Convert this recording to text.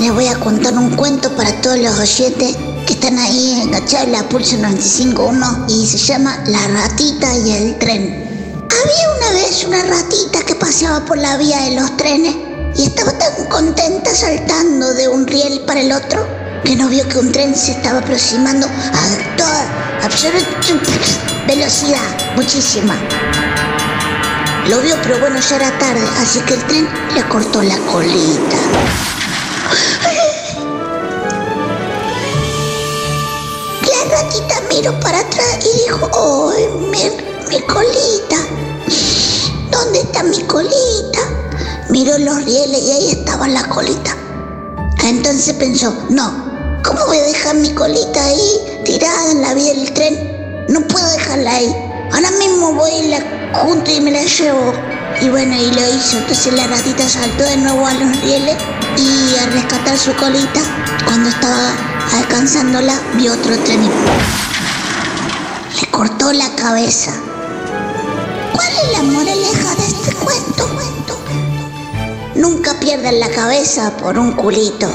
les voy a contar un cuento para todos los oyentes que están ahí en la Pulso 95.1 y se llama La ratita y el tren. Había una vez una ratita que paseaba por la vía de los trenes y estaba tan contenta saltando de un riel para el otro que no vio que un tren se estaba aproximando a toda absoluta velocidad, muchísima. Lo vio, pero bueno, ya era tarde, así que el tren le cortó la colita. Miró para atrás y dijo, ¡ay, mi, mi colita! ¿Dónde está mi colita? Miró los rieles y ahí estaba la colita. Entonces pensó, no, ¿cómo voy a dejar mi colita ahí tirada en la vía del tren? No puedo dejarla ahí. Ahora mismo voy y la junto y me la llevo. Y bueno, y lo hizo. Entonces la ratita saltó de nuevo a los rieles y a rescatar su colita. Cuando estaba alcanzándola, vio otro tren le cortó la cabeza. ¿Cuál es la moraleja de este cuento? Nunca pierdan la cabeza por un culito.